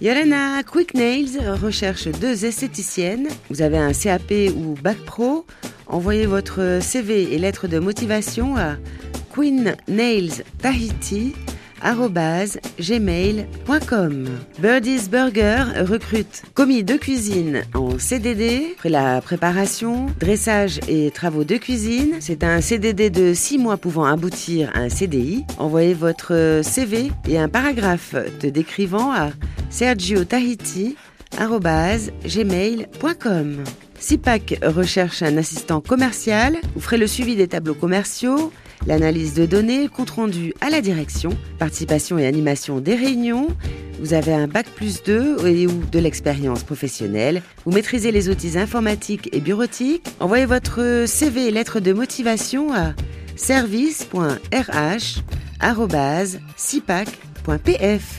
Yolana Quick Nails recherche deux esthéticiennes. Vous avez un CAP ou Bac Pro Envoyez votre CV et lettre de motivation à Queen Nails Tahiti gmail.com. Birdie's Burger recrute commis de cuisine en CDD, après la préparation, dressage et travaux de cuisine. C'est un CDD de 6 mois pouvant aboutir à un CDI. Envoyez votre CV et un paragraphe te décrivant à sergiotahiti.gmail.com. SIPAC recherche un assistant commercial. Vous ferez le suivi des tableaux commerciaux, l'analyse de données, compte rendu à la direction, participation et animation des réunions. Vous avez un bac plus 2 et ou de l'expérience professionnelle. Vous maîtrisez les outils informatiques et bureautiques. Envoyez votre CV et lettre de motivation à service.rh.sipac.pf.